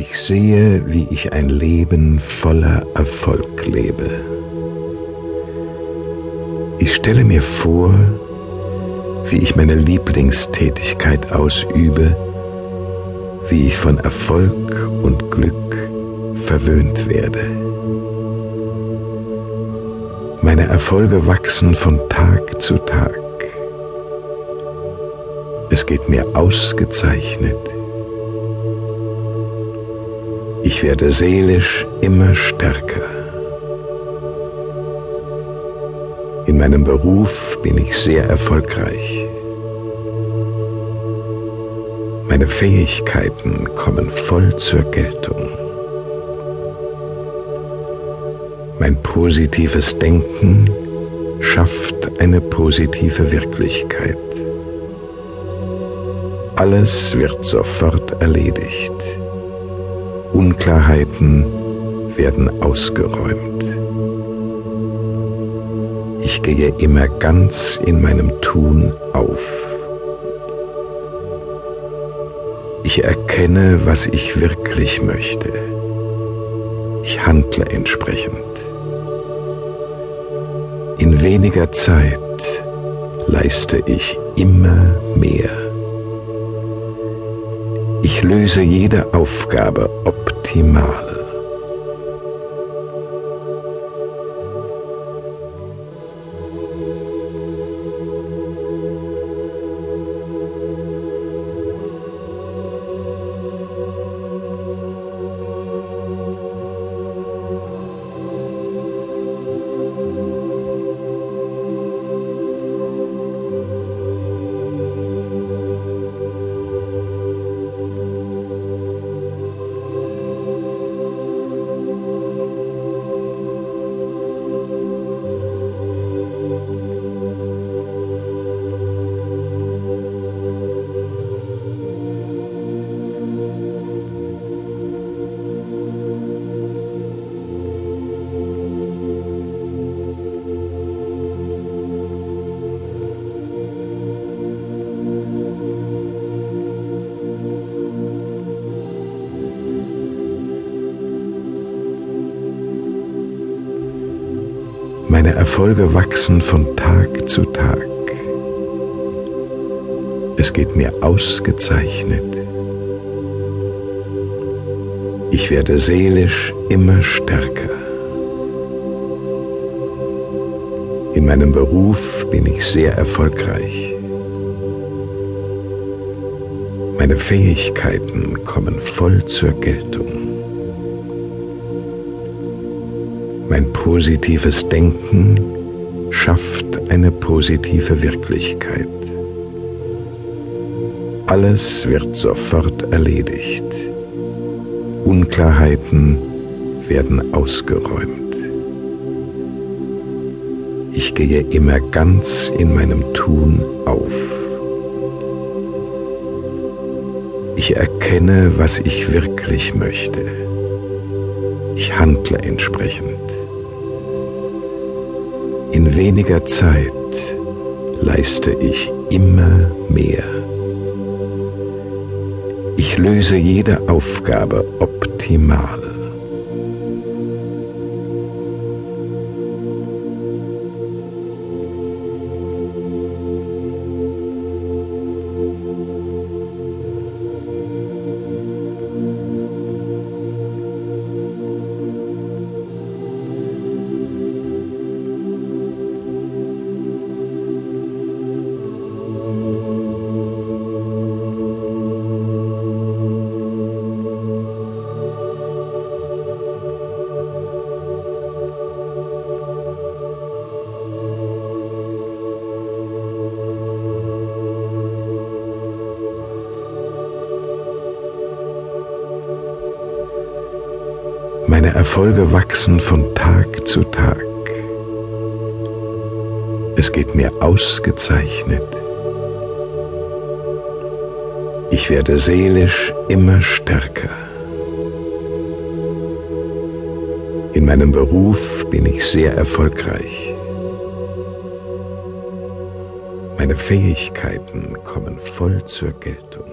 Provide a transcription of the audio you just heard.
Ich sehe, wie ich ein Leben voller Erfolg lebe. Ich stelle mir vor, wie ich meine Lieblingstätigkeit ausübe, wie ich von Erfolg und Glück verwöhnt werde. Meine Erfolge wachsen von Tag zu Tag. Es geht mir ausgezeichnet. Ich werde seelisch immer stärker. In meinem Beruf bin ich sehr erfolgreich. Meine Fähigkeiten kommen voll zur Geltung. Mein positives Denken schafft eine positive Wirklichkeit. Alles wird sofort erledigt. Unklarheiten werden ausgeräumt. Ich gehe immer ganz in meinem Tun auf. Ich erkenne, was ich wirklich möchte. Ich handle entsprechend. In weniger Zeit leiste ich immer mehr. Ich löse jede Aufgabe optimal. Meine Erfolge wachsen von Tag zu Tag. Es geht mir ausgezeichnet. Ich werde seelisch immer stärker. In meinem Beruf bin ich sehr erfolgreich. Meine Fähigkeiten kommen voll zur Geltung. Mein positives Denken schafft eine positive Wirklichkeit. Alles wird sofort erledigt. Unklarheiten werden ausgeräumt. Ich gehe immer ganz in meinem Tun auf. Ich erkenne, was ich wirklich möchte. Ich handle entsprechend. In weniger Zeit leiste ich immer mehr. Ich löse jede Aufgabe optimal. Meine Erfolge wachsen von Tag zu Tag. Es geht mir ausgezeichnet. Ich werde seelisch immer stärker. In meinem Beruf bin ich sehr erfolgreich. Meine Fähigkeiten kommen voll zur Geltung.